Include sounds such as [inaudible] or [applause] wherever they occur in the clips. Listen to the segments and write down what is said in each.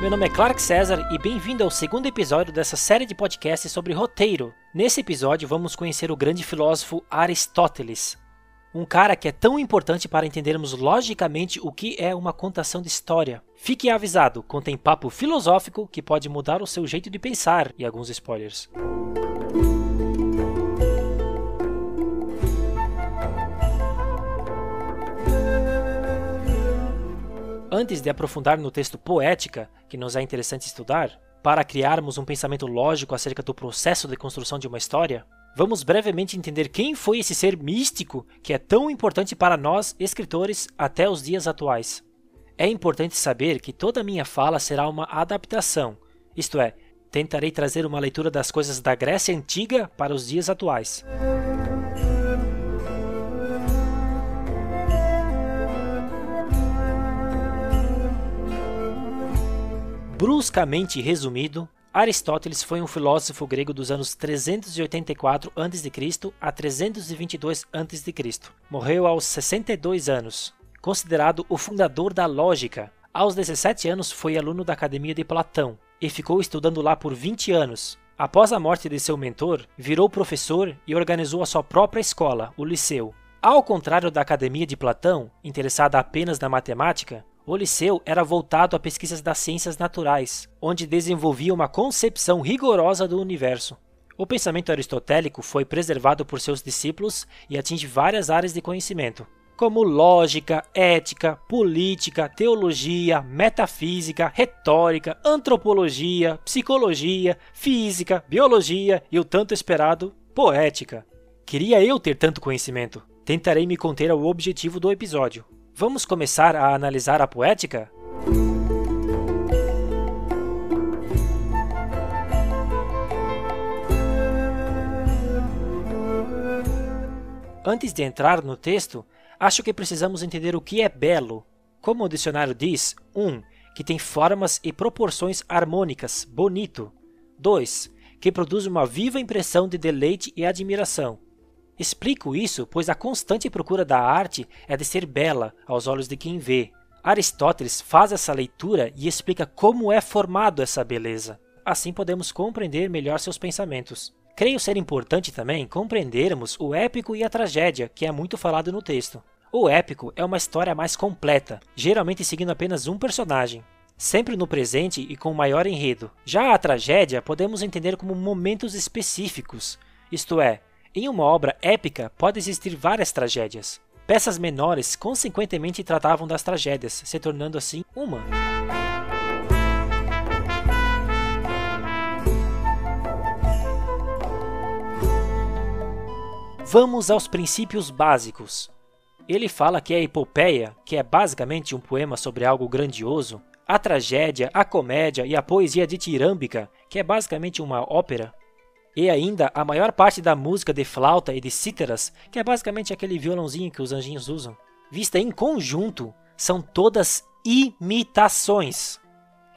Meu nome é Clark César e bem-vindo ao segundo episódio dessa série de podcasts sobre roteiro. Nesse episódio vamos conhecer o grande filósofo Aristóteles, um cara que é tão importante para entendermos logicamente o que é uma contação de história. Fique avisado, contém papo filosófico que pode mudar o seu jeito de pensar e alguns spoilers. Antes de aprofundar no texto Poética, que nos é interessante estudar, para criarmos um pensamento lógico acerca do processo de construção de uma história, vamos brevemente entender quem foi esse ser místico que é tão importante para nós, escritores, até os dias atuais. É importante saber que toda minha fala será uma adaptação, isto é, tentarei trazer uma leitura das coisas da Grécia Antiga para os dias atuais. Bruscamente resumido, Aristóteles foi um filósofo grego dos anos 384 a.C. a 322 a.C. Morreu aos 62 anos. Considerado o fundador da lógica, aos 17 anos foi aluno da Academia de Platão e ficou estudando lá por 20 anos. Após a morte de seu mentor, virou professor e organizou a sua própria escola, o Liceu. Ao contrário da Academia de Platão, interessada apenas na matemática, o Liceu era voltado a pesquisas das ciências naturais, onde desenvolvia uma concepção rigorosa do universo. O pensamento aristotélico foi preservado por seus discípulos e atinge várias áreas de conhecimento, como lógica, ética, política, teologia, metafísica, retórica, antropologia, psicologia, física, biologia e o tanto esperado poética. Queria eu ter tanto conhecimento. Tentarei me conter ao objetivo do episódio, Vamos começar a analisar a poética? Antes de entrar no texto, acho que precisamos entender o que é belo. Como o dicionário diz, 1. Um, que tem formas e proporções harmônicas, bonito. 2. Que produz uma viva impressão de deleite e admiração. Explico isso pois a constante procura da arte é de ser bela aos olhos de quem vê. Aristóteles faz essa leitura e explica como é formado essa beleza. Assim podemos compreender melhor seus pensamentos. Creio ser importante também compreendermos o épico e a tragédia, que é muito falado no texto. O épico é uma história mais completa, geralmente seguindo apenas um personagem, sempre no presente e com maior enredo. Já a tragédia podemos entender como momentos específicos, isto é, em uma obra épica pode existir várias tragédias. Peças menores consequentemente tratavam das tragédias, se tornando assim uma. Vamos aos princípios básicos. Ele fala que a epopeia, que é basicamente um poema sobre algo grandioso, a tragédia, a comédia e a poesia ditirâmbica, que é basicamente uma ópera, e ainda a maior parte da música de flauta e de cítaras, que é basicamente aquele violãozinho que os anjinhos usam, vista em conjunto, são todas imitações.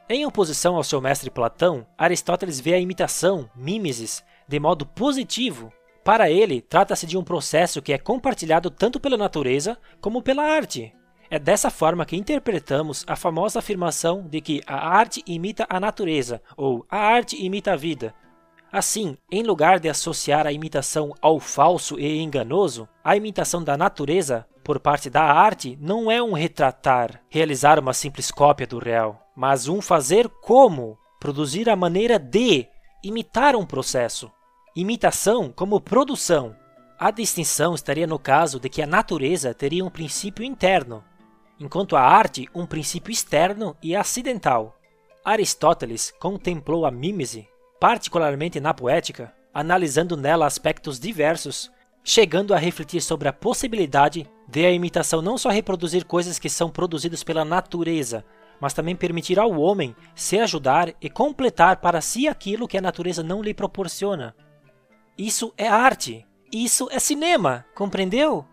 Em oposição ao seu mestre Platão, Aristóteles vê a imitação, mimesis, de modo positivo. Para ele, trata-se de um processo que é compartilhado tanto pela natureza como pela arte. É dessa forma que interpretamos a famosa afirmação de que a arte imita a natureza ou a arte imita a vida, Assim, em lugar de associar a imitação ao falso e enganoso, a imitação da natureza por parte da arte não é um retratar, realizar uma simples cópia do real, mas um fazer como, produzir a maneira de imitar um processo. Imitação como produção. A distinção estaria no caso de que a natureza teria um princípio interno, enquanto a arte um princípio externo e acidental. Aristóteles contemplou a mímese particularmente na poética, analisando nela aspectos diversos, chegando a refletir sobre a possibilidade de a imitação não só reproduzir coisas que são produzidas pela natureza, mas também permitir ao homem se ajudar e completar para si aquilo que a natureza não lhe proporciona. Isso é arte. Isso é cinema, compreendeu?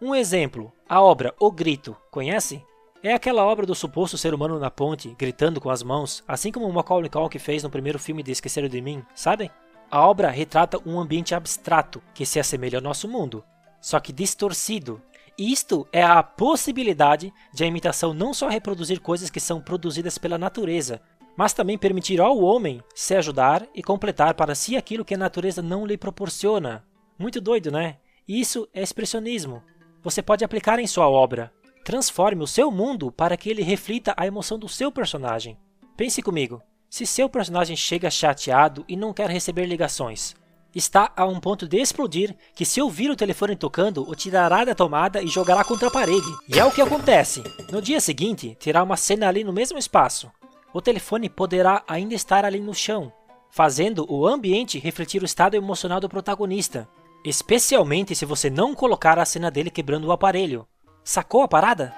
Um exemplo, a obra O Grito, conhece? É aquela obra do suposto ser humano na ponte, gritando com as mãos, assim como Macaulay Culkin fez no primeiro filme de Esqueceram de Mim, sabem? A obra retrata um ambiente abstrato que se assemelha ao nosso mundo, só que distorcido. Isto é a possibilidade de a imitação não só reproduzir coisas que são produzidas pela natureza, mas também permitir ao homem se ajudar e completar para si aquilo que a natureza não lhe proporciona. Muito doido, né? Isso é expressionismo. Você pode aplicar em sua obra. Transforme o seu mundo para que ele reflita a emoção do seu personagem. Pense comigo: se seu personagem chega chateado e não quer receber ligações, está a um ponto de explodir que se ouvir o telefone tocando, o tirará da tomada e jogará contra a parede. E é o que acontece. No dia seguinte, terá uma cena ali no mesmo espaço. O telefone poderá ainda estar ali no chão, fazendo o ambiente refletir o estado emocional do protagonista, especialmente se você não colocar a cena dele quebrando o aparelho. Sacou a parada?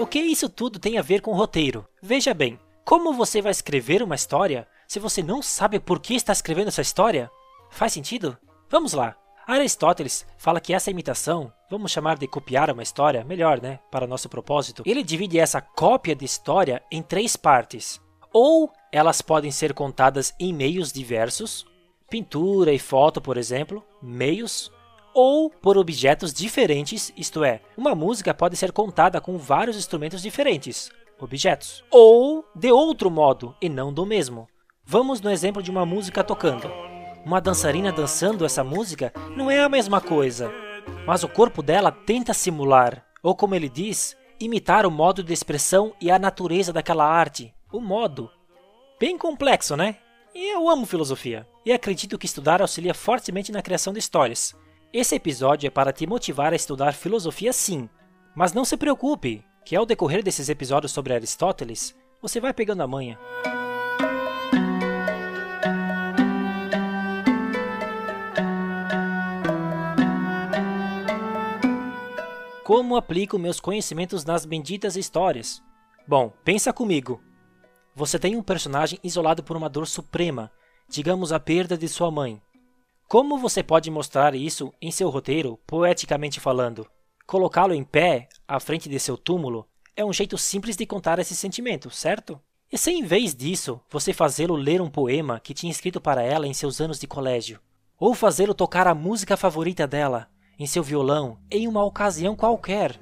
O que isso tudo tem a ver com roteiro? Veja bem, como você vai escrever uma história se você não sabe por que está escrevendo essa história? Faz sentido? Vamos lá. Aristóteles fala que essa imitação, vamos chamar de copiar uma história, melhor, né, para nosso propósito, ele divide essa cópia de história em três partes. Ou elas podem ser contadas em meios diversos, pintura e foto, por exemplo, meios, ou por objetos diferentes, isto é, uma música pode ser contada com vários instrumentos diferentes, objetos, ou de outro modo e não do mesmo. Vamos no exemplo de uma música tocando. Uma dançarina dançando essa música não é a mesma coisa, mas o corpo dela tenta simular, ou como ele diz, imitar o modo de expressão e a natureza daquela arte. O modo. Bem complexo, né? E eu amo filosofia, e acredito que estudar auxilia fortemente na criação de histórias. Esse episódio é para te motivar a estudar filosofia sim, mas não se preocupe, que ao decorrer desses episódios sobre Aristóteles, você vai pegando a manha. Como aplico meus conhecimentos nas benditas histórias? Bom, pensa comigo. Você tem um personagem isolado por uma dor suprema, digamos a perda de sua mãe. Como você pode mostrar isso em seu roteiro, poeticamente falando? Colocá-lo em pé, à frente de seu túmulo, é um jeito simples de contar esse sentimento, certo? E se em vez disso você fazê-lo ler um poema que tinha escrito para ela em seus anos de colégio? Ou fazê-lo tocar a música favorita dela, em seu violão, em uma ocasião qualquer?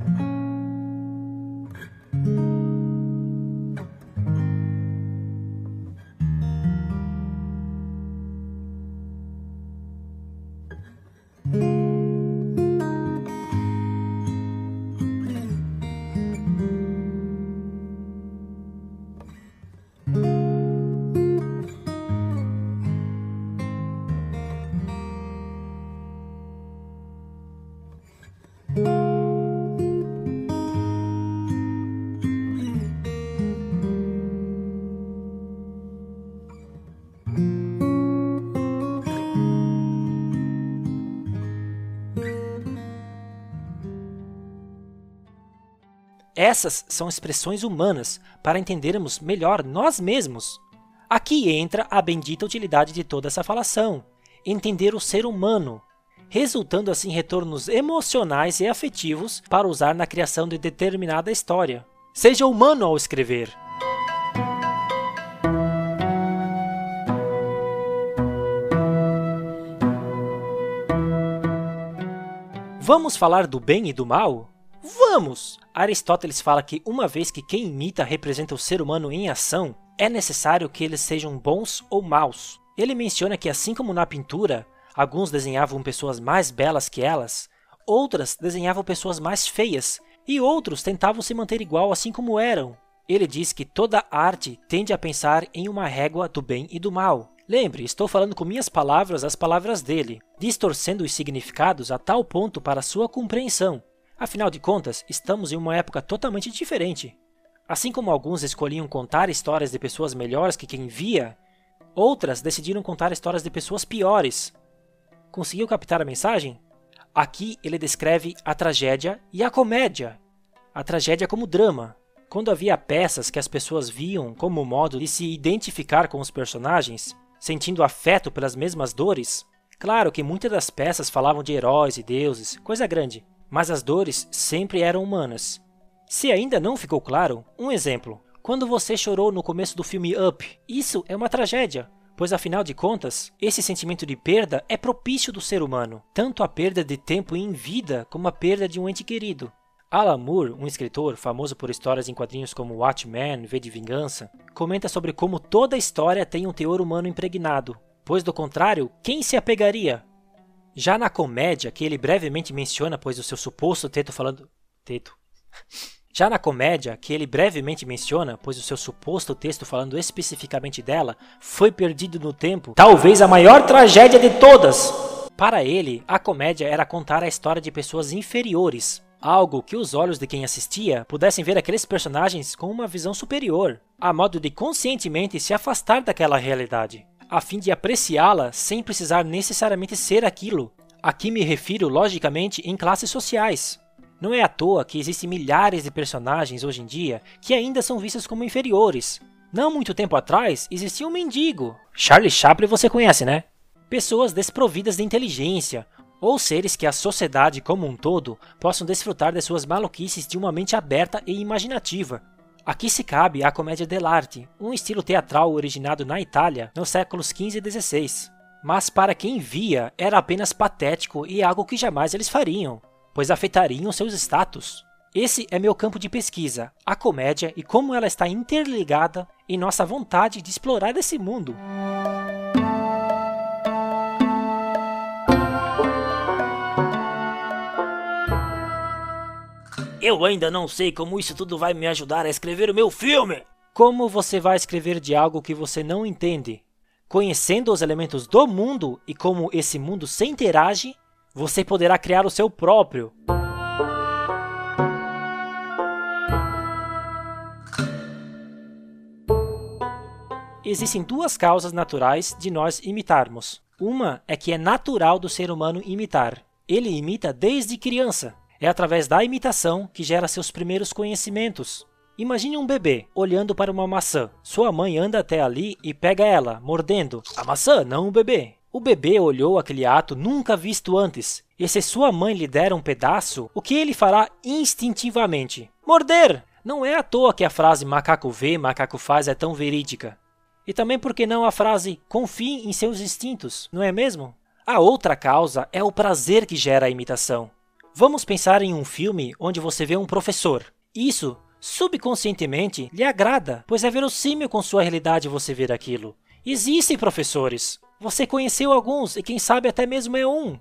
Essas são expressões humanas para entendermos melhor nós mesmos. Aqui entra a bendita utilidade de toda essa falação: entender o ser humano, resultando assim retornos emocionais e afetivos para usar na criação de determinada história. Seja humano ao escrever. Vamos falar do bem e do mal? Vamos! Aristóteles fala que uma vez que quem imita representa o ser humano em ação, é necessário que eles sejam bons ou maus. Ele menciona que, assim como na pintura, alguns desenhavam pessoas mais belas que elas, outras desenhavam pessoas mais feias, e outros tentavam se manter igual assim como eram. Ele diz que toda arte tende a pensar em uma régua do bem e do mal. Lembre, estou falando com minhas palavras as palavras dele, distorcendo os significados a tal ponto para sua compreensão. Afinal de contas, estamos em uma época totalmente diferente. Assim como alguns escolhiam contar histórias de pessoas melhores que quem via, outras decidiram contar histórias de pessoas piores. Conseguiu captar a mensagem? Aqui ele descreve a tragédia e a comédia. A tragédia como drama. Quando havia peças que as pessoas viam como modo de se identificar com os personagens, sentindo afeto pelas mesmas dores, claro que muitas das peças falavam de heróis e deuses, coisa grande mas as dores sempre eram humanas. Se ainda não ficou claro, um exemplo. Quando você chorou no começo do filme Up, isso é uma tragédia, pois afinal de contas, esse sentimento de perda é propício do ser humano, tanto a perda de tempo em vida como a perda de um ente querido. Alan Moore, um escritor famoso por histórias em quadrinhos como Watchmen, V de Vingança, comenta sobre como toda história tem um teor humano impregnado, pois do contrário, quem se apegaria? Já na comédia, que ele brevemente menciona, pois o seu suposto teto falando. Teto. [laughs] Já na comédia, que ele brevemente menciona, pois o seu suposto texto falando especificamente dela foi perdido no tempo, talvez a maior tragédia de todas. Para ele, a comédia era contar a história de pessoas inferiores, algo que os olhos de quem assistia pudessem ver aqueles personagens com uma visão superior, a modo de conscientemente se afastar daquela realidade, a fim de apreciá-la sem precisar necessariamente ser aquilo. Aqui me refiro, logicamente, em classes sociais. Não é à toa que existem milhares de personagens hoje em dia que ainda são vistos como inferiores. Não muito tempo atrás existia um mendigo. Charlie Chaplin você conhece, né? Pessoas desprovidas de inteligência, ou seres que a sociedade como um todo possam desfrutar de suas maluquices de uma mente aberta e imaginativa. Aqui se cabe a comédia dell'arte, um estilo teatral originado na Itália nos séculos XV e XVI. Mas para quem via, era apenas patético e algo que jamais eles fariam, pois afetariam seus status. Esse é meu campo de pesquisa, a comédia e como ela está interligada em nossa vontade de explorar esse mundo. Eu ainda não sei como isso tudo vai me ajudar a escrever o meu filme. Como você vai escrever de algo que você não entende? Conhecendo os elementos do mundo e como esse mundo se interage, você poderá criar o seu próprio. Existem duas causas naturais de nós imitarmos. Uma é que é natural do ser humano imitar. Ele imita desde criança. É através da imitação que gera seus primeiros conhecimentos. Imagine um bebê olhando para uma maçã. Sua mãe anda até ali e pega ela, mordendo. A maçã, não o bebê. O bebê olhou aquele ato nunca visto antes, e se sua mãe lhe der um pedaço, o que ele fará instintivamente? Morder! Não é à toa que a frase macaco vê, macaco faz é tão verídica. E também porque não a frase confie em seus instintos, não é mesmo? A outra causa é o prazer que gera a imitação. Vamos pensar em um filme onde você vê um professor. Isso, subconscientemente, lhe agrada, pois é verossímil com sua realidade você ver aquilo. Existem professores. Você conheceu alguns e quem sabe até mesmo é um.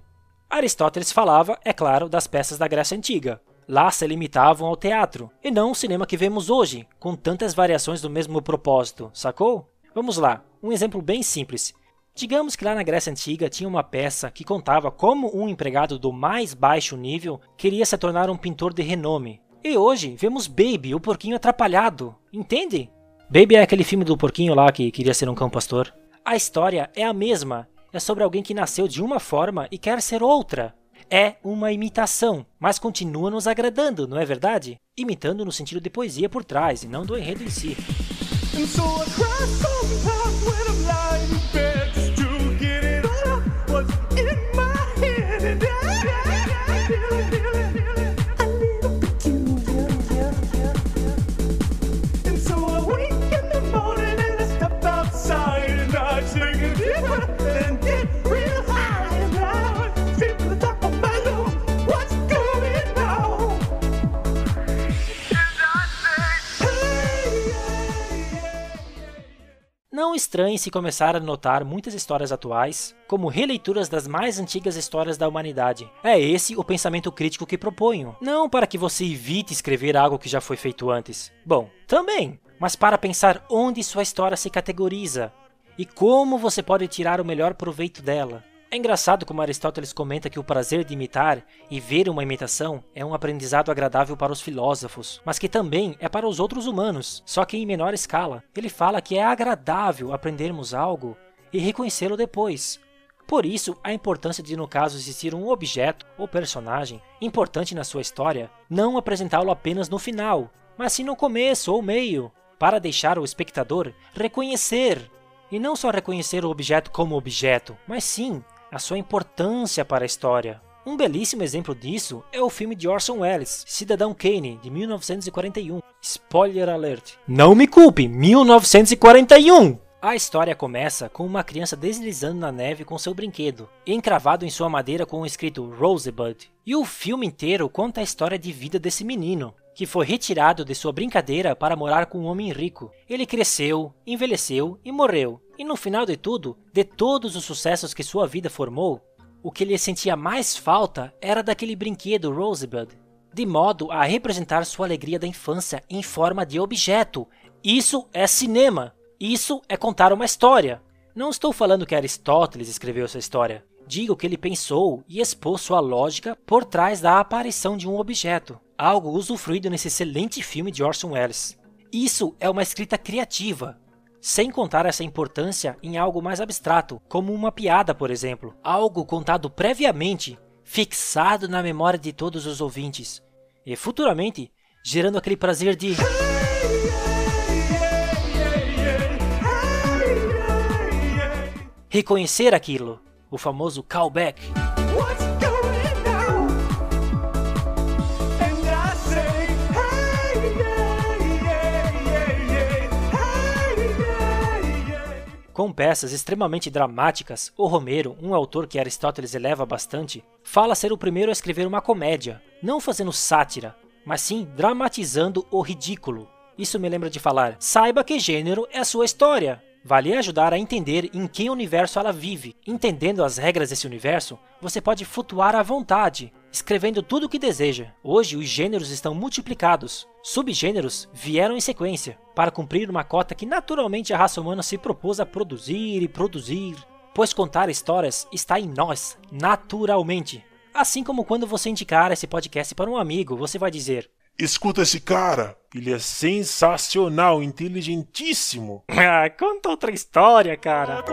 Aristóteles falava, é claro, das peças da Grécia Antiga. Lá se limitavam ao teatro, e não o cinema que vemos hoje, com tantas variações do mesmo propósito, sacou? Vamos lá, um exemplo bem simples. Digamos que lá na Grécia Antiga tinha uma peça que contava como um empregado do mais baixo nível queria se tornar um pintor de renome. E hoje vemos Baby, o porquinho atrapalhado. Entende? Baby é aquele filme do porquinho lá que queria ser um cão pastor. A história é a mesma. É sobre alguém que nasceu de uma forma e quer ser outra. É uma imitação, mas continua nos agradando, não é verdade? Imitando no sentido de poesia por trás e não do enredo em si. Não estranhe se começar a notar muitas histórias atuais como releituras das mais antigas histórias da humanidade. É esse o pensamento crítico que proponho. Não para que você evite escrever algo que já foi feito antes. Bom, também, mas para pensar onde sua história se categoriza e como você pode tirar o melhor proveito dela. É engraçado como Aristóteles comenta que o prazer de imitar e ver uma imitação é um aprendizado agradável para os filósofos, mas que também é para os outros humanos, só que em menor escala. Ele fala que é agradável aprendermos algo e reconhecê-lo depois. Por isso, a importância de, no caso, existir um objeto ou personagem importante na sua história, não apresentá-lo apenas no final, mas sim no começo ou meio, para deixar o espectador reconhecer. E não só reconhecer o objeto como objeto, mas sim a sua importância para a história. Um belíssimo exemplo disso é o filme de Orson Welles, Cidadão Kane, de 1941. Spoiler alert. Não me culpe, 1941! A história começa com uma criança deslizando na neve com seu brinquedo, encravado em sua madeira com o escrito Rosebud. E o filme inteiro conta a história de vida desse menino, que foi retirado de sua brincadeira para morar com um homem rico. Ele cresceu, envelheceu e morreu. E no final de tudo, de todos os sucessos que sua vida formou, o que lhe sentia mais falta era daquele brinquedo Rosebud, de modo a representar sua alegria da infância em forma de objeto. Isso é cinema! Isso é contar uma história. Não estou falando que Aristóteles escreveu essa história. Digo que ele pensou e expôs sua lógica por trás da aparição de um objeto, algo usufruído nesse excelente filme de Orson Welles. Isso é uma escrita criativa, sem contar essa importância em algo mais abstrato, como uma piada, por exemplo, algo contado previamente, fixado na memória de todos os ouvintes, e futuramente gerando aquele prazer de. reconhecer aquilo, o famoso callback. Com peças extremamente dramáticas, o Romero, um autor que Aristóteles eleva bastante, fala ser o primeiro a escrever uma comédia, não fazendo sátira, mas sim dramatizando o ridículo. Isso me lembra de falar: saiba que gênero é a sua história. Vale ajudar a entender em que universo ela vive. Entendendo as regras desse universo, você pode flutuar à vontade, escrevendo tudo o que deseja. Hoje, os gêneros estão multiplicados. Subgêneros vieram em sequência, para cumprir uma cota que naturalmente a raça humana se propôs a produzir e produzir. Pois contar histórias está em nós, naturalmente. Assim como quando você indicar esse podcast para um amigo, você vai dizer: Escuta esse cara, ele é sensacional, inteligentíssimo. [laughs] Ah, conta outra história, cara.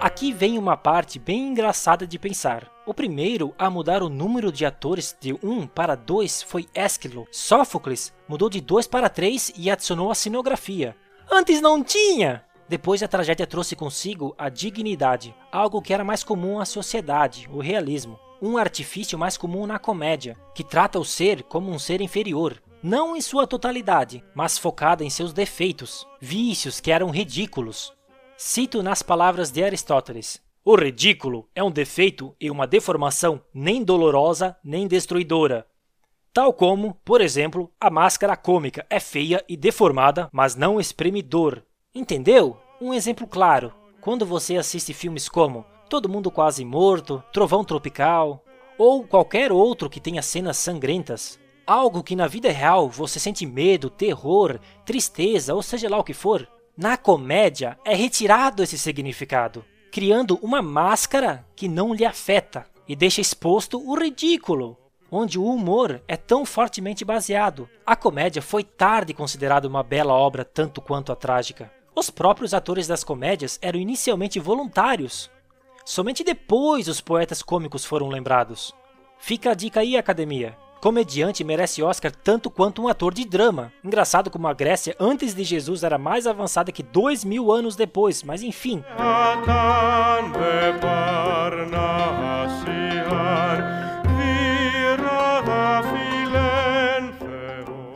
Aqui vem uma parte bem engraçada de pensar. O primeiro a mudar o número de atores de 1 para 2 foi Ésquilo. Sófocles mudou de 2 para 3 e adicionou a cenografia. Antes não tinha! Depois a tragédia trouxe consigo a dignidade, algo que era mais comum à sociedade, o realismo. Um artifício mais comum na comédia, que trata o ser como um ser inferior, não em sua totalidade, mas focada em seus defeitos, vícios que eram ridículos. Cito nas palavras de Aristóteles: O ridículo é um defeito e uma deformação nem dolorosa nem destruidora. Tal como, por exemplo, a máscara cômica é feia e deformada, mas não exprime dor, Entendeu? Um exemplo claro. Quando você assiste filmes como Todo Mundo Quase Morto, Trovão Tropical, ou qualquer outro que tenha cenas sangrentas, algo que na vida real você sente medo, terror, tristeza, ou seja lá o que for, na comédia é retirado esse significado, criando uma máscara que não lhe afeta e deixa exposto o ridículo, onde o humor é tão fortemente baseado. A comédia foi tarde considerada uma bela obra tanto quanto a trágica. Os próprios atores das comédias eram inicialmente voluntários. Somente depois os poetas cômicos foram lembrados. Fica a dica aí, academia. Comediante merece Oscar tanto quanto um ator de drama. Engraçado como a Grécia antes de Jesus era mais avançada que dois mil anos depois, mas enfim.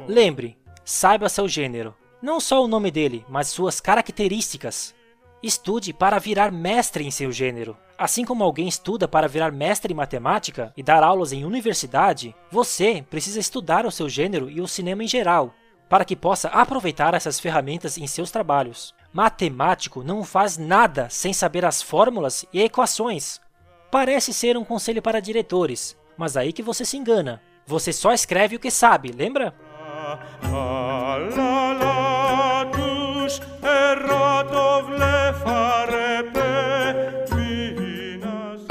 Lembre, saiba seu gênero. Não só o nome dele, mas suas características. Estude para virar mestre em seu gênero. Assim como alguém estuda para virar mestre em matemática e dar aulas em universidade, você precisa estudar o seu gênero e o cinema em geral, para que possa aproveitar essas ferramentas em seus trabalhos. Matemático não faz nada sem saber as fórmulas e equações. Parece ser um conselho para diretores, mas aí que você se engana. Você só escreve o que sabe, lembra?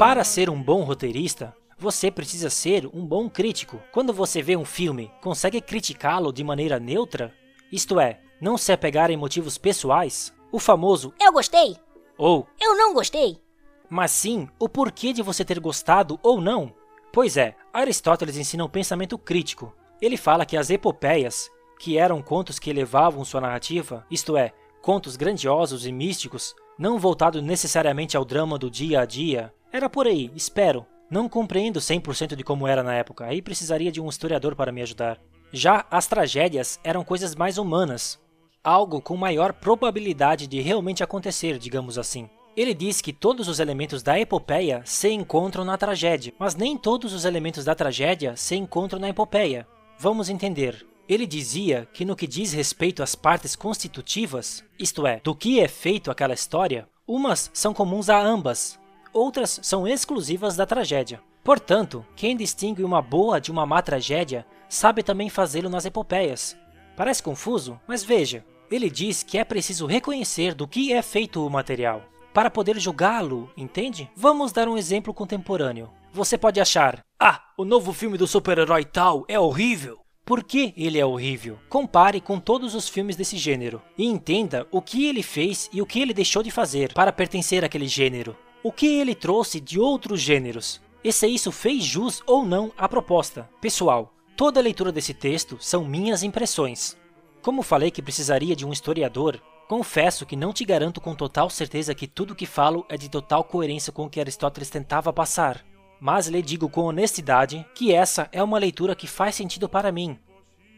Para ser um bom roteirista, você precisa ser um bom crítico. Quando você vê um filme, consegue criticá-lo de maneira neutra? Isto é, não se apegar em motivos pessoais? O famoso Eu gostei ou Eu não gostei. Mas sim o porquê de você ter gostado ou não. Pois é, Aristóteles ensina um pensamento crítico. Ele fala que as epopeias, que eram contos que elevavam sua narrativa, isto é, contos grandiosos e místicos, não voltados necessariamente ao drama do dia a dia, era por aí, espero. Não compreendo 100% de como era na época, aí precisaria de um historiador para me ajudar. Já as tragédias eram coisas mais humanas, algo com maior probabilidade de realmente acontecer, digamos assim. Ele diz que todos os elementos da epopeia se encontram na tragédia, mas nem todos os elementos da tragédia se encontram na epopeia. Vamos entender. Ele dizia que no que diz respeito às partes constitutivas, isto é, do que é feito aquela história, umas são comuns a ambas, outras são exclusivas da tragédia. Portanto, quem distingue uma boa de uma má tragédia sabe também fazê-lo nas epopeias. Parece confuso, mas veja, ele diz que é preciso reconhecer do que é feito o material para poder julgá-lo, entende? Vamos dar um exemplo contemporâneo. Você pode achar: "Ah, o novo filme do super-herói tal é horrível". Por que ele é horrível? Compare com todos os filmes desse gênero e entenda o que ele fez e o que ele deixou de fazer para pertencer àquele gênero. O que ele trouxe de outros gêneros. E se isso fez jus ou não à proposta. Pessoal, toda a leitura desse texto são minhas impressões. Como falei que precisaria de um historiador, confesso que não te garanto com total certeza que tudo que falo é de total coerência com o que Aristóteles tentava passar mas lhe digo com honestidade que essa é uma leitura que faz sentido para mim.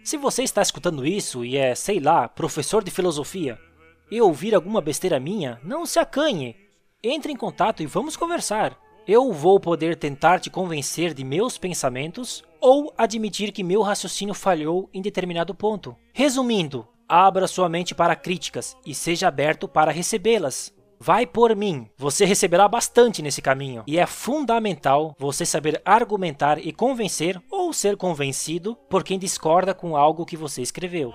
Se você está escutando isso e é, sei lá, professor de filosofia, e ouvir alguma besteira minha, não se acanhe. Entre em contato e vamos conversar. Eu vou poder tentar te convencer de meus pensamentos ou admitir que meu raciocínio falhou em determinado ponto. Resumindo, abra sua mente para críticas e seja aberto para recebê-las. Vai por mim, você receberá bastante nesse caminho, e é fundamental você saber argumentar e convencer ou ser convencido por quem discorda com algo que você escreveu.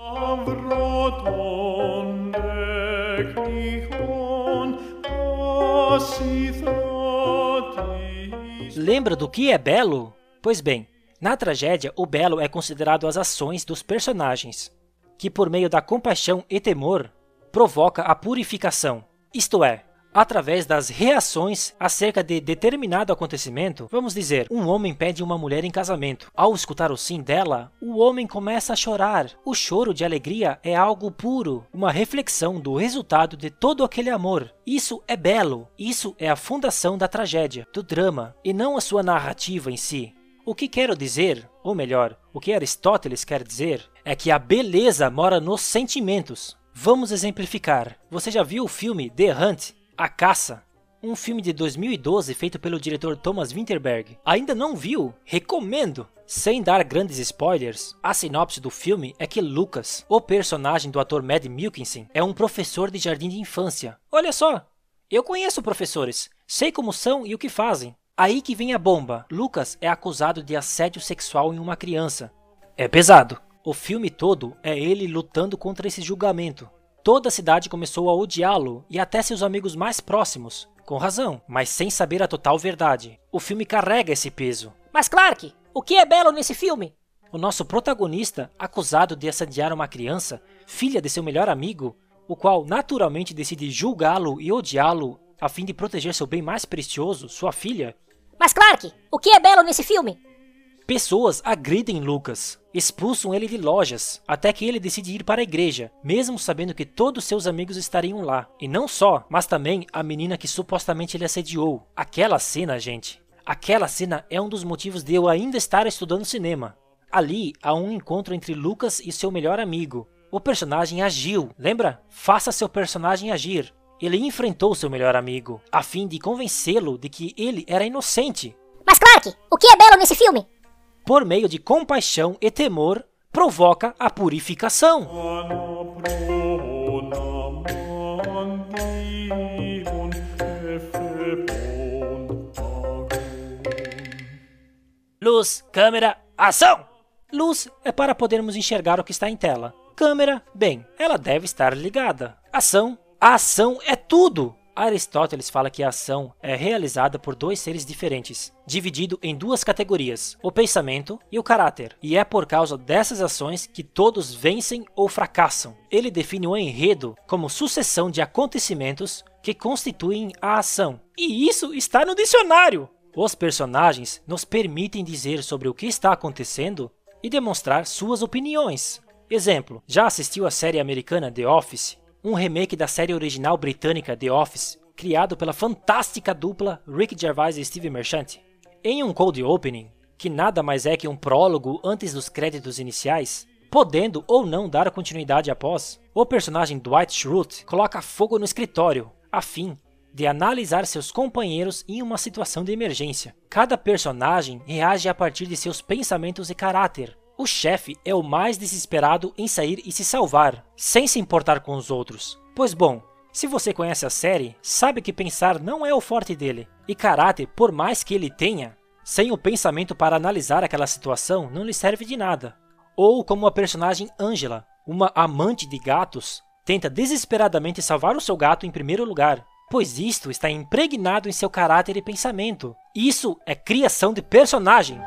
Lembra do que é belo? Pois bem, na tragédia, o belo é considerado as ações dos personagens, que por meio da compaixão e temor provoca a purificação, isto é, através das reações acerca de determinado acontecimento, vamos dizer, um homem pede uma mulher em casamento. Ao escutar o sim dela, o homem começa a chorar. O choro de alegria é algo puro, uma reflexão do resultado de todo aquele amor. Isso é belo, isso é a fundação da tragédia, do drama, e não a sua narrativa em si. O que quero dizer, ou melhor, o que Aristóteles quer dizer, é que a beleza mora nos sentimentos, Vamos exemplificar. Você já viu o filme The Hunt, A Caça? Um filme de 2012 feito pelo diretor Thomas Winterberg. Ainda não viu? Recomendo! Sem dar grandes spoilers, a sinopse do filme é que Lucas, o personagem do ator Mad Milkinson, é um professor de jardim de infância. Olha só! Eu conheço professores, sei como são e o que fazem. Aí que vem a bomba. Lucas é acusado de assédio sexual em uma criança. É pesado. O filme todo é ele lutando contra esse julgamento. Toda a cidade começou a odiá-lo e até seus amigos mais próximos. Com razão, mas sem saber a total verdade. O filme carrega esse peso. Mas Clark, o que é belo nesse filme? O nosso protagonista, acusado de assediar uma criança, filha de seu melhor amigo, o qual naturalmente decide julgá-lo e odiá-lo a fim de proteger seu bem mais precioso, sua filha. Mas Clark, o que é belo nesse filme? Pessoas agridem Lucas, expulsam ele de lojas, até que ele decide ir para a igreja, mesmo sabendo que todos seus amigos estariam lá. E não só, mas também a menina que supostamente ele assediou. Aquela cena, gente, aquela cena é um dos motivos de eu ainda estar estudando cinema. Ali há um encontro entre Lucas e seu melhor amigo. O personagem agiu, lembra? Faça seu personagem agir. Ele enfrentou seu melhor amigo, a fim de convencê-lo de que ele era inocente. Mas Clark, o que é belo nesse filme? Por meio de compaixão e temor, provoca a purificação. Luz, câmera, ação! Luz é para podermos enxergar o que está em tela. Câmera, bem, ela deve estar ligada. Ação, a ação é tudo! Aristóteles fala que a ação é realizada por dois seres diferentes, dividido em duas categorias, o pensamento e o caráter, e é por causa dessas ações que todos vencem ou fracassam. Ele define o enredo como sucessão de acontecimentos que constituem a ação, e isso está no dicionário! Os personagens nos permitem dizer sobre o que está acontecendo e demonstrar suas opiniões. Exemplo, já assistiu a série americana The Office? Um remake da série original britânica The Office, criado pela fantástica dupla Rick Gervais e Steve Merchant. Em um cold opening, que nada mais é que um prólogo antes dos créditos iniciais, podendo ou não dar continuidade após, o personagem Dwight Schrute coloca fogo no escritório, a fim de analisar seus companheiros em uma situação de emergência. Cada personagem reage a partir de seus pensamentos e caráter. O chefe é o mais desesperado em sair e se salvar, sem se importar com os outros. Pois bom, se você conhece a série, sabe que pensar não é o forte dele. E caráter, por mais que ele tenha, sem o pensamento para analisar aquela situação, não lhe serve de nada. Ou como a personagem Angela, uma amante de gatos, tenta desesperadamente salvar o seu gato em primeiro lugar, pois isto está impregnado em seu caráter e pensamento. Isso é criação de personagem.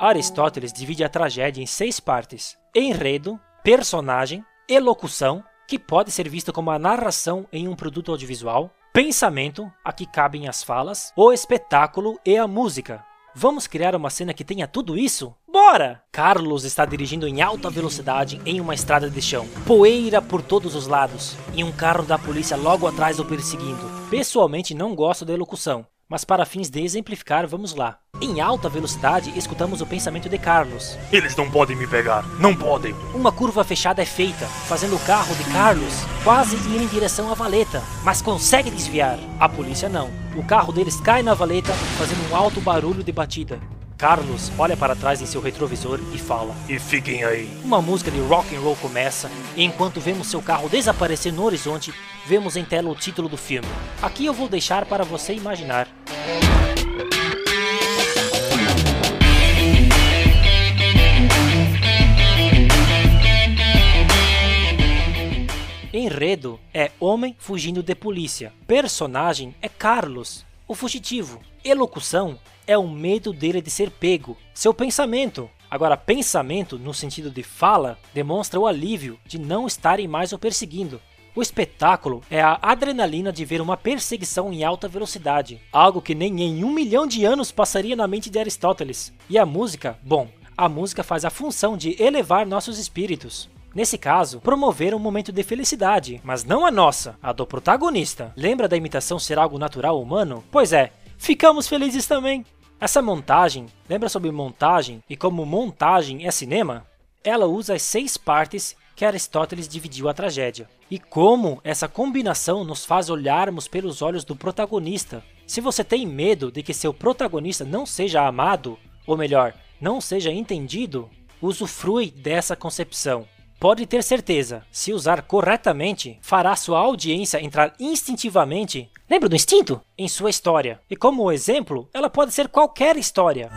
Aristóteles divide a tragédia em seis partes: enredo, personagem, elocução, que pode ser visto como a narração em um produto audiovisual, pensamento, aqui cabem as falas, o espetáculo e a música. Vamos criar uma cena que tenha tudo isso? Bora! Carlos está dirigindo em alta velocidade em uma estrada de chão. Poeira por todos os lados e um carro da polícia logo atrás o perseguindo. Pessoalmente não gosto da elocução, mas para fins de exemplificar, vamos lá. Em alta velocidade, escutamos o pensamento de Carlos. Eles não podem me pegar, não podem. Uma curva fechada é feita, fazendo o carro de Carlos quase ir em direção à valeta, mas consegue desviar. A polícia não. O carro deles cai na valeta, fazendo um alto barulho de batida. Carlos olha para trás em seu retrovisor e fala: E fiquem aí. Uma música de rock and roll começa, e enquanto vemos seu carro desaparecer no horizonte, vemos em tela o título do filme. Aqui eu vou deixar para você imaginar. Enredo é homem fugindo de polícia. Personagem é Carlos, o fugitivo. Elocução é o medo dele de ser pego. Seu pensamento. Agora, pensamento, no sentido de fala, demonstra o alívio de não estarem mais o perseguindo. O espetáculo é a adrenalina de ver uma perseguição em alta velocidade, algo que nem em um milhão de anos passaria na mente de Aristóteles. E a música? Bom, a música faz a função de elevar nossos espíritos. Nesse caso, promover um momento de felicidade, mas não a nossa, a do protagonista. Lembra da imitação ser algo natural humano? Pois é, ficamos felizes também. Essa montagem, lembra sobre montagem e como montagem é cinema? Ela usa as seis partes que Aristóteles dividiu a tragédia. E como essa combinação nos faz olharmos pelos olhos do protagonista. Se você tem medo de que seu protagonista não seja amado, ou melhor, não seja entendido, usufrui dessa concepção. Pode ter certeza, se usar corretamente, fará sua audiência entrar instintivamente, lembra do instinto? Em sua história. E como exemplo, ela pode ser qualquer história.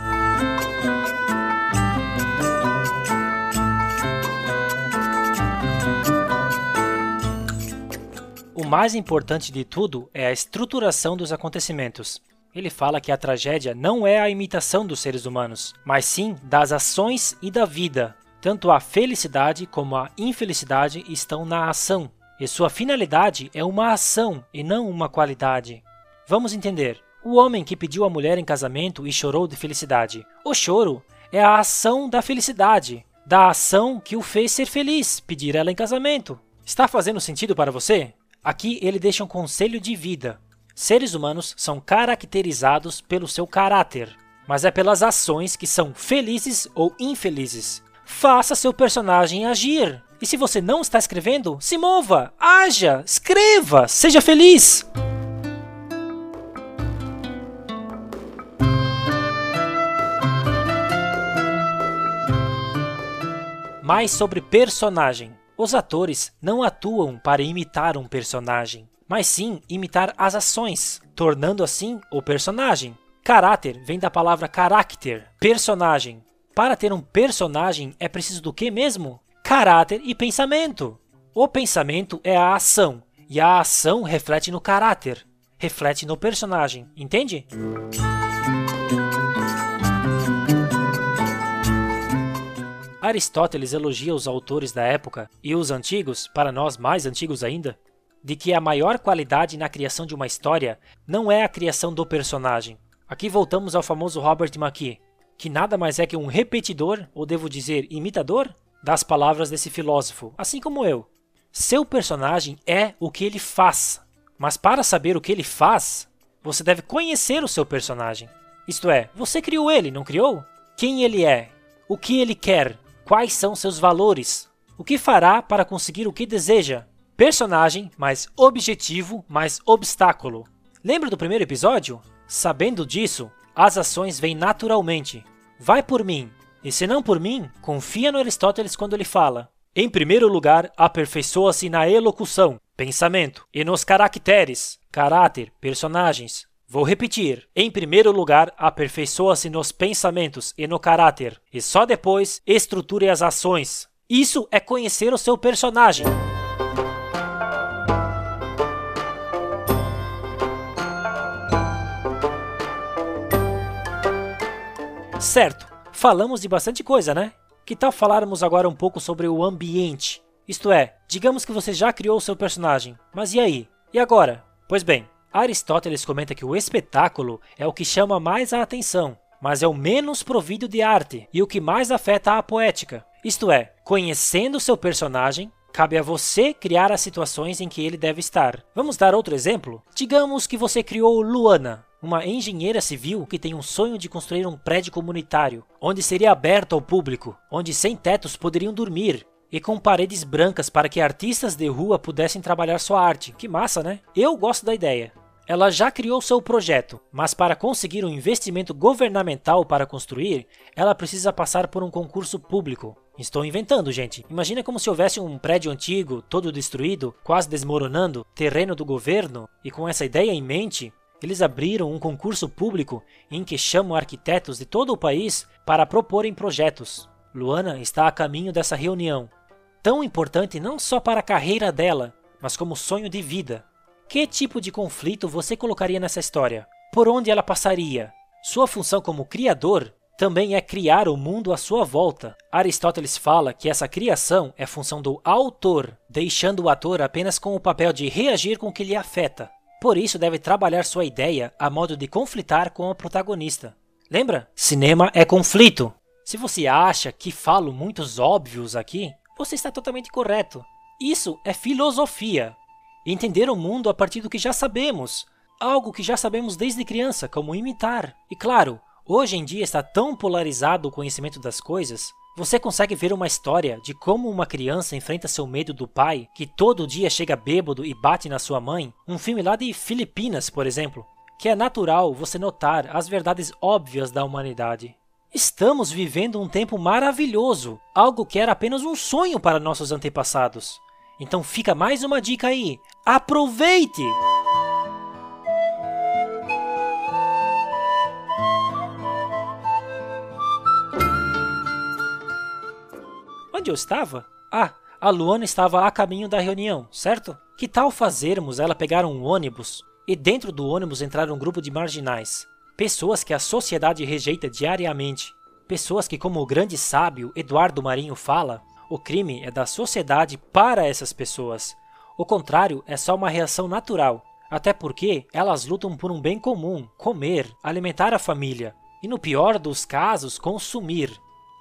Mais importante de tudo é a estruturação dos acontecimentos. Ele fala que a tragédia não é a imitação dos seres humanos, mas sim das ações e da vida, tanto a felicidade como a infelicidade estão na ação, e sua finalidade é uma ação e não uma qualidade. Vamos entender. O homem que pediu a mulher em casamento e chorou de felicidade. O choro é a ação da felicidade, da ação que o fez ser feliz, pedir ela em casamento. Está fazendo sentido para você? Aqui ele deixa um conselho de vida. Seres humanos são caracterizados pelo seu caráter, mas é pelas ações que são felizes ou infelizes. Faça seu personagem agir. E se você não está escrevendo, se mova, haja, escreva, seja feliz. Mais sobre personagem. Os atores não atuam para imitar um personagem, mas sim imitar as ações, tornando assim o personagem. Caráter vem da palavra character, personagem, para ter um personagem é preciso do que mesmo? Caráter e pensamento. O pensamento é a ação, e a ação reflete no caráter, reflete no personagem, entende? Aristóteles elogia os autores da época e os antigos, para nós mais antigos ainda, de que a maior qualidade na criação de uma história não é a criação do personagem. Aqui voltamos ao famoso Robert McKee, que nada mais é que um repetidor, ou devo dizer, imitador, das palavras desse filósofo, assim como eu. Seu personagem é o que ele faz. Mas para saber o que ele faz, você deve conhecer o seu personagem. Isto é, você criou ele, não criou? Quem ele é? O que ele quer? Quais são seus valores? O que fará para conseguir o que deseja? Personagem mais objetivo mais obstáculo. Lembra do primeiro episódio? Sabendo disso, as ações vêm naturalmente. Vai por mim. E se não por mim, confia no Aristóteles quando ele fala: em primeiro lugar, aperfeiçoa-se na elocução, pensamento, e nos caracteres, caráter, personagens. Vou repetir. Em primeiro lugar, aperfeiçoa-se nos pensamentos e no caráter, e só depois estruture as ações. Isso é conhecer o seu personagem. Certo, falamos de bastante coisa, né? Que tal falarmos agora um pouco sobre o ambiente? Isto é, digamos que você já criou o seu personagem, mas e aí? E agora? Pois bem, Aristóteles comenta que o espetáculo é o que chama mais a atenção, mas é o menos provido de arte e o que mais afeta a poética. Isto é, conhecendo seu personagem, cabe a você criar as situações em que ele deve estar. Vamos dar outro exemplo? Digamos que você criou Luana, uma engenheira civil que tem um sonho de construir um prédio comunitário, onde seria aberto ao público, onde sem tetos poderiam dormir, e com paredes brancas para que artistas de rua pudessem trabalhar sua arte. Que massa, né? Eu gosto da ideia. Ela já criou seu projeto, mas para conseguir um investimento governamental para construir, ela precisa passar por um concurso público. Estou inventando, gente. Imagina como se houvesse um prédio antigo, todo destruído, quase desmoronando, terreno do governo, e com essa ideia em mente, eles abriram um concurso público em que chamam arquitetos de todo o país para proporem projetos. Luana está a caminho dessa reunião, tão importante não só para a carreira dela, mas como sonho de vida. Que tipo de conflito você colocaria nessa história? Por onde ela passaria? Sua função como criador também é criar o mundo à sua volta. Aristóteles fala que essa criação é função do autor, deixando o ator apenas com o papel de reagir com o que lhe afeta. Por isso, deve trabalhar sua ideia a modo de conflitar com o protagonista. Lembra? Cinema é conflito. Se você acha que falo muitos óbvios aqui, você está totalmente correto. Isso é filosofia. Entender o mundo a partir do que já sabemos. Algo que já sabemos desde criança, como imitar. E claro, hoje em dia está tão polarizado o conhecimento das coisas você consegue ver uma história de como uma criança enfrenta seu medo do pai, que todo dia chega bêbado e bate na sua mãe? Um filme lá de Filipinas, por exemplo, que é natural você notar as verdades óbvias da humanidade. Estamos vivendo um tempo maravilhoso, algo que era apenas um sonho para nossos antepassados. Então fica mais uma dica aí: aproveite! Onde eu estava? Ah, a Luana estava a caminho da reunião, certo? Que tal fazermos ela pegar um ônibus e dentro do ônibus entrar um grupo de marginais? Pessoas que a sociedade rejeita diariamente. Pessoas que, como o grande sábio Eduardo Marinho fala, o crime é da sociedade para essas pessoas. O contrário é só uma reação natural, até porque elas lutam por um bem comum, comer, alimentar a família e, no pior dos casos, consumir.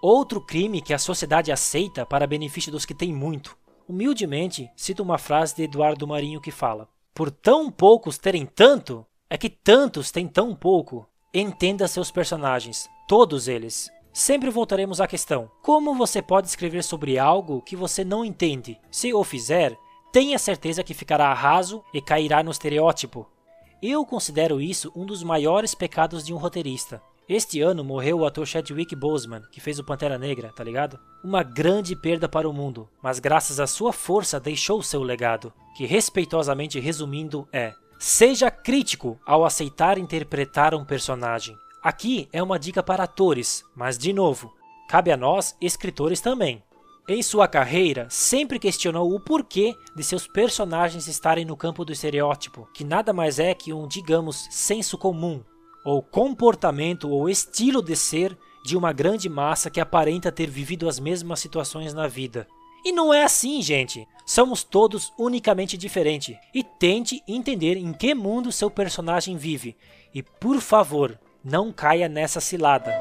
Outro crime que a sociedade aceita para benefício dos que têm muito. Humildemente, cito uma frase de Eduardo Marinho que fala: Por tão poucos terem tanto, é que tantos têm tão pouco. Entenda seus personagens, todos eles. Sempre voltaremos à questão: como você pode escrever sobre algo que você não entende? Se o fizer, tenha certeza que ficará raso e cairá no estereótipo. Eu considero isso um dos maiores pecados de um roteirista. Este ano morreu o ator Chadwick Boseman, que fez o Pantera Negra, tá ligado? Uma grande perda para o mundo, mas graças à sua força deixou seu legado, que respeitosamente resumindo é: seja crítico ao aceitar interpretar um personagem. Aqui é uma dica para atores, mas de novo, cabe a nós, escritores também. Em sua carreira, sempre questionou o porquê de seus personagens estarem no campo do estereótipo, que nada mais é que um, digamos, senso comum, ou comportamento ou estilo de ser de uma grande massa que aparenta ter vivido as mesmas situações na vida. E não é assim, gente. Somos todos unicamente diferentes. E tente entender em que mundo seu personagem vive. E por favor, não caia nessa cilada.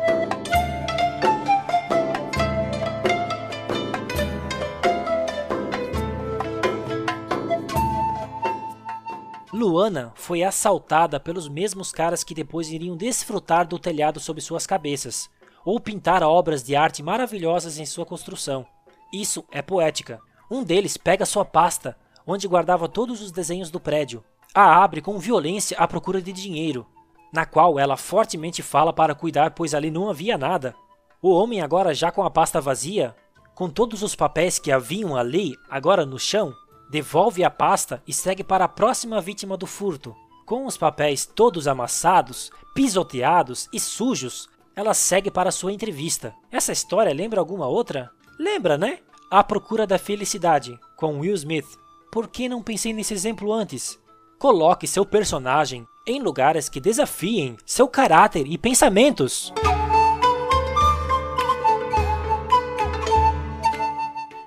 Luana foi assaltada pelos mesmos caras que depois iriam desfrutar do telhado sob suas cabeças, ou pintar obras de arte maravilhosas em sua construção. Isso é poética. Um deles pega sua pasta, onde guardava todos os desenhos do prédio, a abre com violência à procura de dinheiro, na qual ela fortemente fala para cuidar, pois ali não havia nada. O homem, agora já com a pasta vazia, com todos os papéis que haviam ali, agora no chão, devolve a pasta e segue para a próxima vítima do furto. Com os papéis todos amassados, pisoteados e sujos, ela segue para sua entrevista. Essa história lembra alguma outra? Lembra, né? A Procura da Felicidade, com Will Smith. Por que não pensei nesse exemplo antes? Coloque seu personagem em lugares que desafiem seu caráter e pensamentos.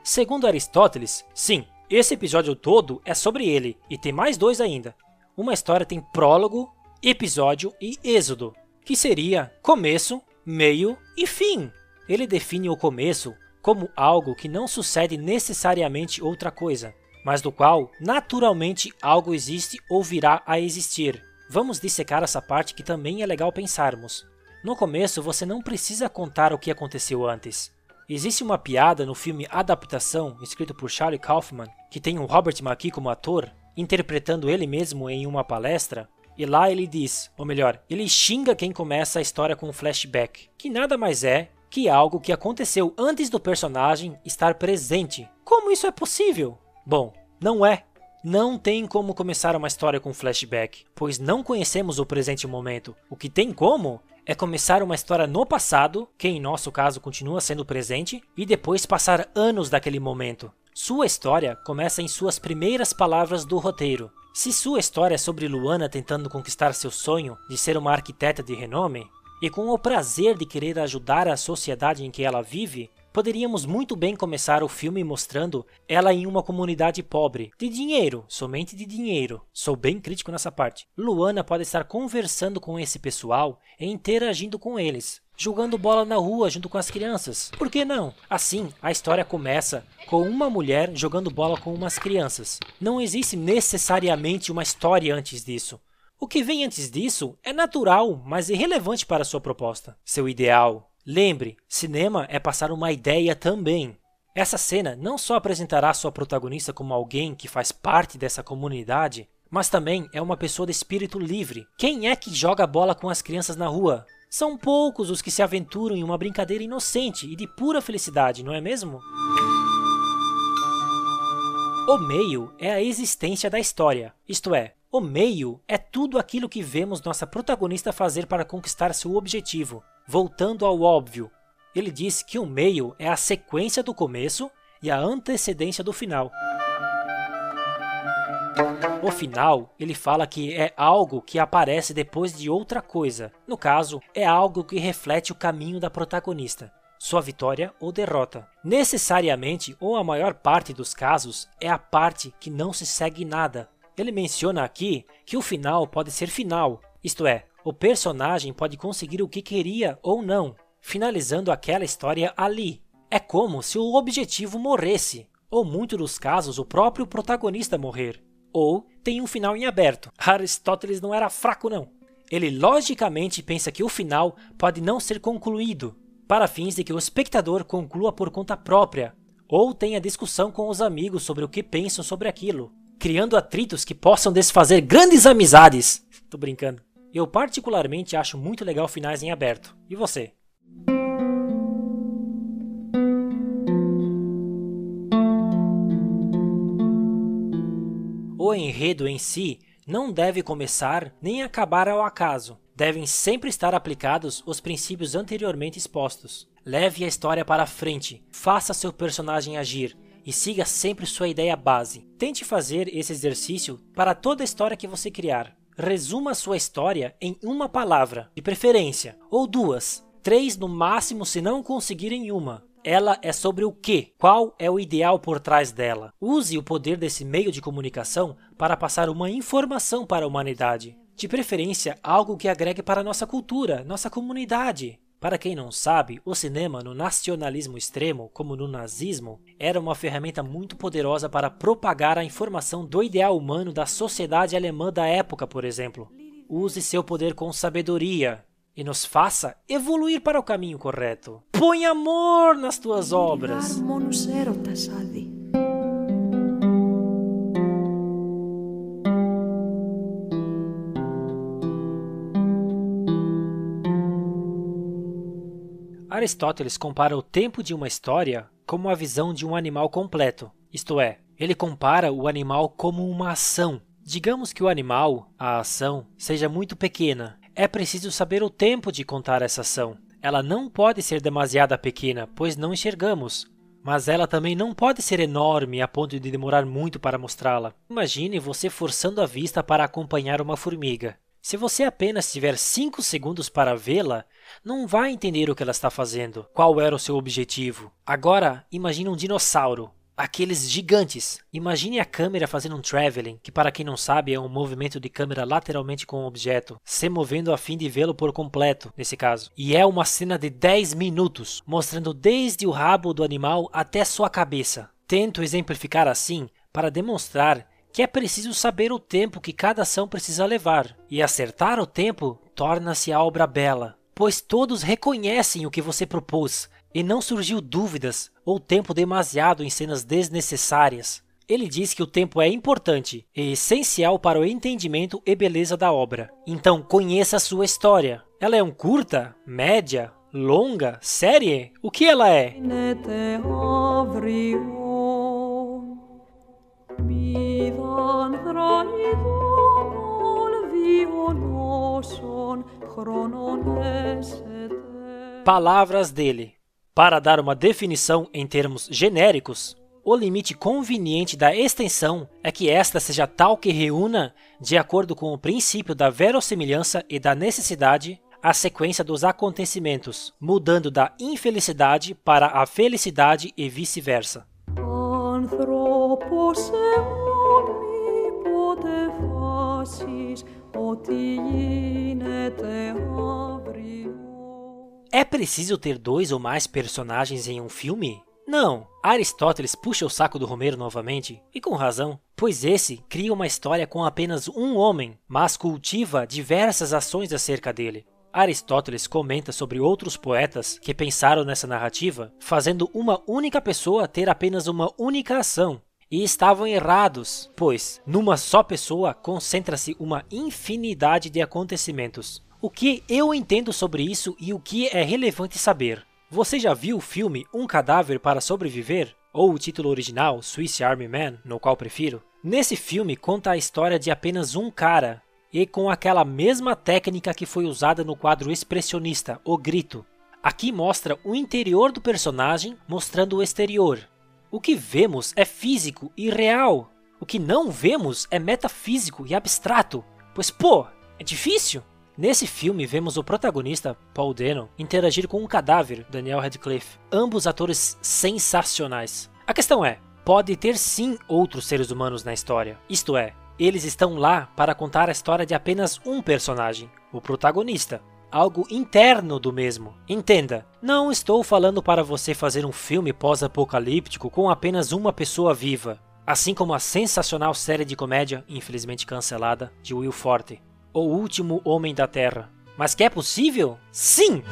Segundo Aristóteles, sim, esse episódio todo é sobre ele, e tem mais dois ainda. Uma história tem prólogo, episódio e êxodo, que seria começo, meio e fim. Ele define o começo como algo que não sucede necessariamente outra coisa, mas do qual naturalmente algo existe ou virá a existir. Vamos dissecar essa parte que também é legal pensarmos. No começo, você não precisa contar o que aconteceu antes. Existe uma piada no filme Adaptação, escrito por Charlie Kaufman, que tem o Robert McKee como ator, interpretando ele mesmo em uma palestra, e lá ele diz, ou melhor, ele xinga quem começa a história com um flashback, que nada mais é que algo que aconteceu antes do personagem estar presente. Como isso é possível? Bom, não é. Não tem como começar uma história com flashback, pois não conhecemos o presente momento. O que tem como é começar uma história no passado, que em nosso caso continua sendo presente, e depois passar anos daquele momento. Sua história começa em suas primeiras palavras do roteiro. Se sua história é sobre Luana tentando conquistar seu sonho de ser uma arquiteta de renome, e com o prazer de querer ajudar a sociedade em que ela vive, Poderíamos muito bem começar o filme mostrando ela em uma comunidade pobre, de dinheiro, somente de dinheiro. Sou bem crítico nessa parte. Luana pode estar conversando com esse pessoal e interagindo com eles, jogando bola na rua junto com as crianças. Por que não? Assim, a história começa com uma mulher jogando bola com umas crianças. Não existe necessariamente uma história antes disso. O que vem antes disso é natural, mas irrelevante para sua proposta. Seu ideal, Lembre, cinema é passar uma ideia também. Essa cena não só apresentará sua protagonista como alguém que faz parte dessa comunidade, mas também é uma pessoa de espírito livre. Quem é que joga bola com as crianças na rua? São poucos os que se aventuram em uma brincadeira inocente e de pura felicidade, não é mesmo? O meio é a existência da história, isto é, o meio é tudo aquilo que vemos nossa protagonista fazer para conquistar seu objetivo. Voltando ao óbvio, ele diz que o meio é a sequência do começo e a antecedência do final. O final, ele fala que é algo que aparece depois de outra coisa. No caso, é algo que reflete o caminho da protagonista, sua vitória ou derrota. Necessariamente, ou a maior parte dos casos, é a parte que não se segue nada. Ele menciona aqui que o final pode ser final, isto é, o personagem pode conseguir o que queria ou não, finalizando aquela história ali. É como se o objetivo morresse, ou muitos dos casos o próprio protagonista morrer, ou tem um final em aberto. [laughs] Aristóteles não era fraco não. Ele logicamente pensa que o final pode não ser concluído, para fins de que o espectador conclua por conta própria, ou tenha discussão com os amigos sobre o que pensam sobre aquilo, criando atritos que possam desfazer grandes amizades. Tô brincando. Eu particularmente acho muito legal finais em aberto. E você? O enredo em si não deve começar nem acabar ao acaso. Devem sempre estar aplicados os princípios anteriormente expostos. Leve a história para frente, faça seu personagem agir e siga sempre sua ideia base. Tente fazer esse exercício para toda a história que você criar. Resuma sua história em uma palavra, de preferência, ou duas, três no máximo se não conseguirem uma. Ela é sobre o que? Qual é o ideal por trás dela? Use o poder desse meio de comunicação para passar uma informação para a humanidade. De preferência, algo que agregue para nossa cultura, nossa comunidade. Para quem não sabe, o cinema no nacionalismo extremo, como no nazismo, era uma ferramenta muito poderosa para propagar a informação do ideal humano da sociedade alemã da época, por exemplo. Use seu poder com sabedoria e nos faça evoluir para o caminho correto. Põe amor nas tuas obras. Aristóteles compara o tempo de uma história como a visão de um animal completo, isto é, ele compara o animal como uma ação. Digamos que o animal, a ação, seja muito pequena. É preciso saber o tempo de contar essa ação. Ela não pode ser demasiada pequena, pois não enxergamos. Mas ela também não pode ser enorme a ponto de demorar muito para mostrá-la. Imagine você forçando a vista para acompanhar uma formiga. Se você apenas tiver 5 segundos para vê-la, não vai entender o que ela está fazendo, qual era o seu objetivo. Agora, imagine um dinossauro, aqueles gigantes. Imagine a câmera fazendo um traveling, que para quem não sabe é um movimento de câmera lateralmente com o objeto, se movendo a fim de vê-lo por completo, nesse caso. E é uma cena de 10 minutos, mostrando desde o rabo do animal até sua cabeça. Tento exemplificar assim para demonstrar que é preciso saber o tempo que cada ação precisa levar, e acertar o tempo torna-se a obra bela, pois todos reconhecem o que você propôs, e não surgiu dúvidas ou tempo demasiado em cenas desnecessárias. Ele diz que o tempo é importante e essencial para o entendimento e beleza da obra. Então conheça a sua história. Ela é um curta, média, longa, série? O que ela é? Palavras dele. Para dar uma definição em termos genéricos, o limite conveniente da extensão é que esta seja tal que reúna, de acordo com o princípio da verossimilhança e da necessidade, a sequência dos acontecimentos, mudando da infelicidade para a felicidade e vice-versa. É preciso ter dois ou mais personagens em um filme? Não. Aristóteles puxa o saco do Romero novamente, e com razão, pois esse cria uma história com apenas um homem, mas cultiva diversas ações acerca dele. Aristóteles comenta sobre outros poetas que pensaram nessa narrativa, fazendo uma única pessoa ter apenas uma única ação. E estavam errados, pois numa só pessoa concentra-se uma infinidade de acontecimentos. O que eu entendo sobre isso e o que é relevante saber? Você já viu o filme Um Cadáver para Sobreviver? Ou o título original, Swiss Army Man, no qual prefiro? Nesse filme conta a história de apenas um cara, e com aquela mesma técnica que foi usada no quadro expressionista, O Grito. Aqui mostra o interior do personagem mostrando o exterior. O que vemos é físico e real. O que não vemos é metafísico e abstrato. Pois, pô, é difícil. Nesse filme, vemos o protagonista, Paul Dano, interagir com um cadáver, Daniel Radcliffe, ambos atores sensacionais. A questão é, pode ter sim outros seres humanos na história, isto é, eles estão lá para contar a história de apenas um personagem, o protagonista. Algo interno do mesmo. Entenda, não estou falando para você fazer um filme pós-apocalíptico com apenas uma pessoa viva, assim como a sensacional série de comédia, infelizmente cancelada, de Will Forte, O Último Homem da Terra. Mas que é possível? Sim!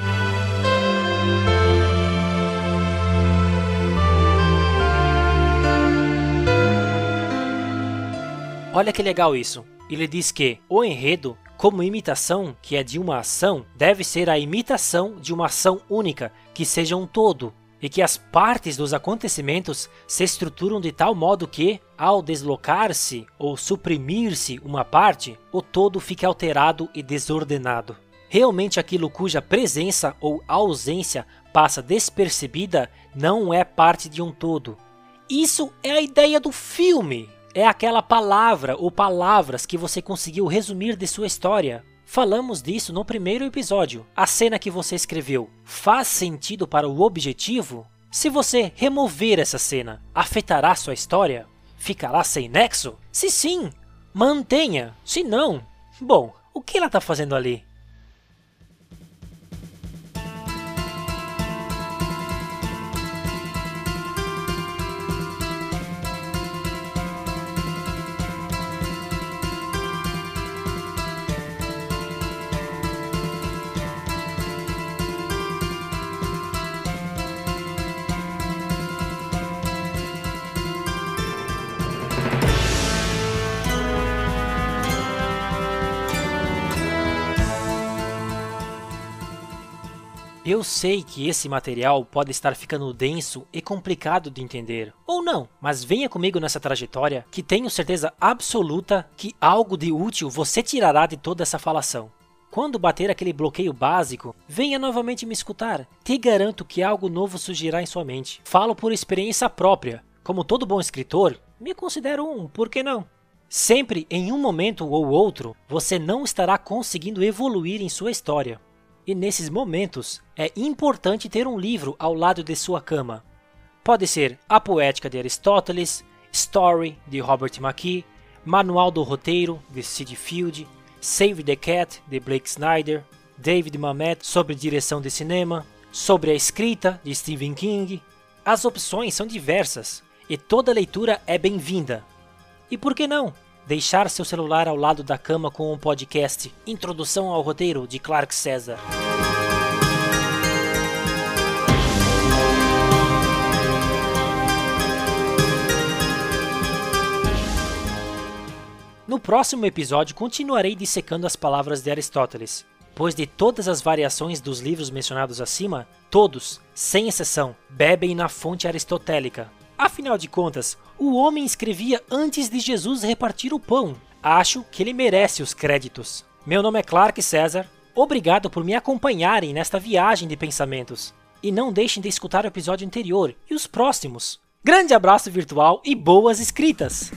Olha que legal isso. Ele diz que o enredo, como imitação, que é de uma ação, deve ser a imitação de uma ação única, que seja um todo, e que as partes dos acontecimentos se estruturam de tal modo que, ao deslocar-se ou suprimir-se uma parte, o todo fique alterado e desordenado. Realmente aquilo cuja presença ou ausência passa despercebida não é parte de um todo. Isso é a ideia do filme é aquela palavra ou palavras que você conseguiu resumir de sua história. Falamos disso no primeiro episódio. A cena que você escreveu faz sentido para o objetivo? Se você remover essa cena, afetará sua história? Ficará sem nexo? Se sim, mantenha. Se não, bom, o que ela está fazendo ali? Eu sei que esse material pode estar ficando denso e complicado de entender, ou não, mas venha comigo nessa trajetória que tenho certeza absoluta que algo de útil você tirará de toda essa falação. Quando bater aquele bloqueio básico, venha novamente me escutar. Te garanto que algo novo surgirá em sua mente. Falo por experiência própria. Como todo bom escritor, me considero um, por que não? Sempre, em um momento ou outro, você não estará conseguindo evoluir em sua história. E nesses momentos, é importante ter um livro ao lado de sua cama. Pode ser A Poética de Aristóteles, Story, de Robert McKee, Manual do Roteiro, de Sid Field, Save the Cat, de Blake Snyder, David Mamet sobre direção de cinema, sobre a escrita, de Stephen King. As opções são diversas e toda leitura é bem-vinda. E por que não? Deixar seu celular ao lado da cama com um podcast Introdução ao Roteiro de Clark César. No próximo episódio continuarei dissecando as palavras de Aristóteles, pois de todas as variações dos livros mencionados acima, todos, sem exceção, bebem na fonte aristotélica. Afinal de contas, o homem escrevia antes de Jesus repartir o pão. Acho que ele merece os créditos. Meu nome é Clark César. Obrigado por me acompanharem nesta viagem de pensamentos. E não deixem de escutar o episódio anterior e os próximos. Grande abraço virtual e boas escritas!